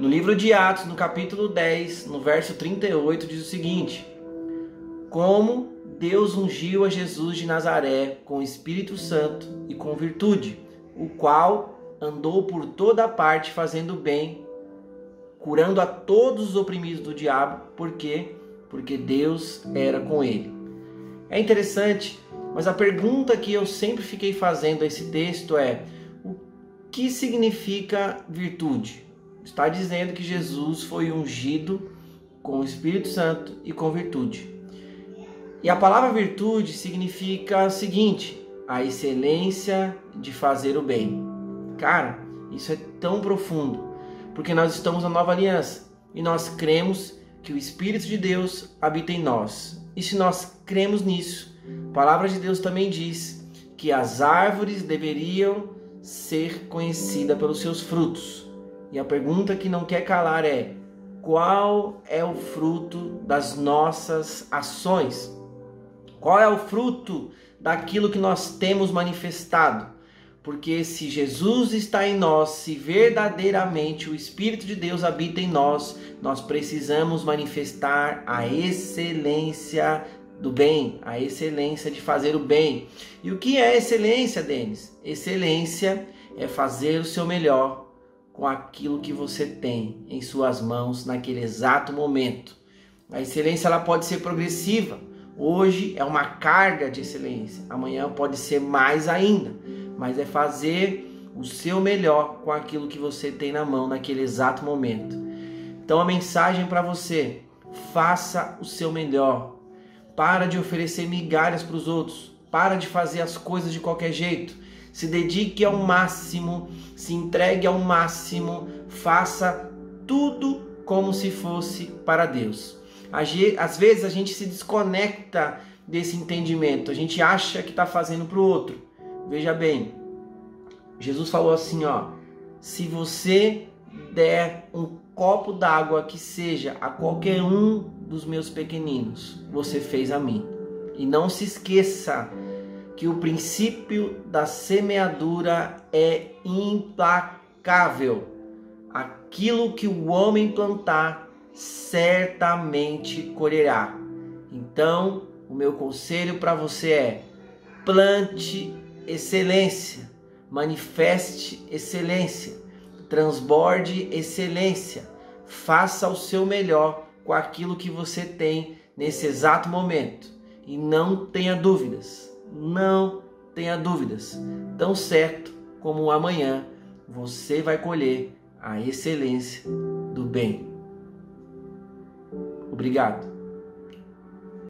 No livro de Atos, no capítulo 10, no verso 38, diz o seguinte: Como Deus ungiu a Jesus de Nazaré com o Espírito Santo e com virtude, o qual andou por toda parte fazendo bem, curando a todos os oprimidos do diabo, porque porque Deus era com ele. É interessante, mas a pergunta que eu sempre fiquei fazendo a esse texto é: o que significa virtude? Está dizendo que Jesus foi ungido com o Espírito Santo e com virtude. E a palavra virtude significa o seguinte: a excelência de fazer o bem. Cara, isso é tão profundo, porque nós estamos na nova aliança e nós cremos que o Espírito de Deus habita em nós. E se nós cremos nisso, a palavra de Deus também diz que as árvores deveriam ser conhecidas pelos seus frutos. E a pergunta que não quer calar é: qual é o fruto das nossas ações? Qual é o fruto daquilo que nós temos manifestado? Porque se Jesus está em nós, se verdadeiramente o Espírito de Deus habita em nós, nós precisamos manifestar a excelência do bem, a excelência de fazer o bem. E o que é excelência, Denis? Excelência é fazer o seu melhor com aquilo que você tem em suas mãos naquele exato momento. A excelência ela pode ser progressiva. Hoje é uma carga de excelência, amanhã pode ser mais ainda mas é fazer o seu melhor com aquilo que você tem na mão naquele exato momento. Então a mensagem para você: faça o seu melhor. Para de oferecer migalhas para os outros. Para de fazer as coisas de qualquer jeito. Se dedique ao máximo, se entregue ao máximo, faça tudo como se fosse para Deus. Às vezes a gente se desconecta desse entendimento, a gente acha que está fazendo para o outro, Veja bem, Jesus falou assim, ó: se você der um copo d'água que seja a qualquer um dos meus pequeninos, você fez a mim. E não se esqueça que o princípio da semeadura é implacável. Aquilo que o homem plantar, certamente colherá. Então, o meu conselho para você é: plante excelência, manifeste excelência, transborde excelência, faça o seu melhor com aquilo que você tem nesse exato momento e não tenha dúvidas, não tenha dúvidas. Tão certo como amanhã você vai colher a excelência do bem. Obrigado.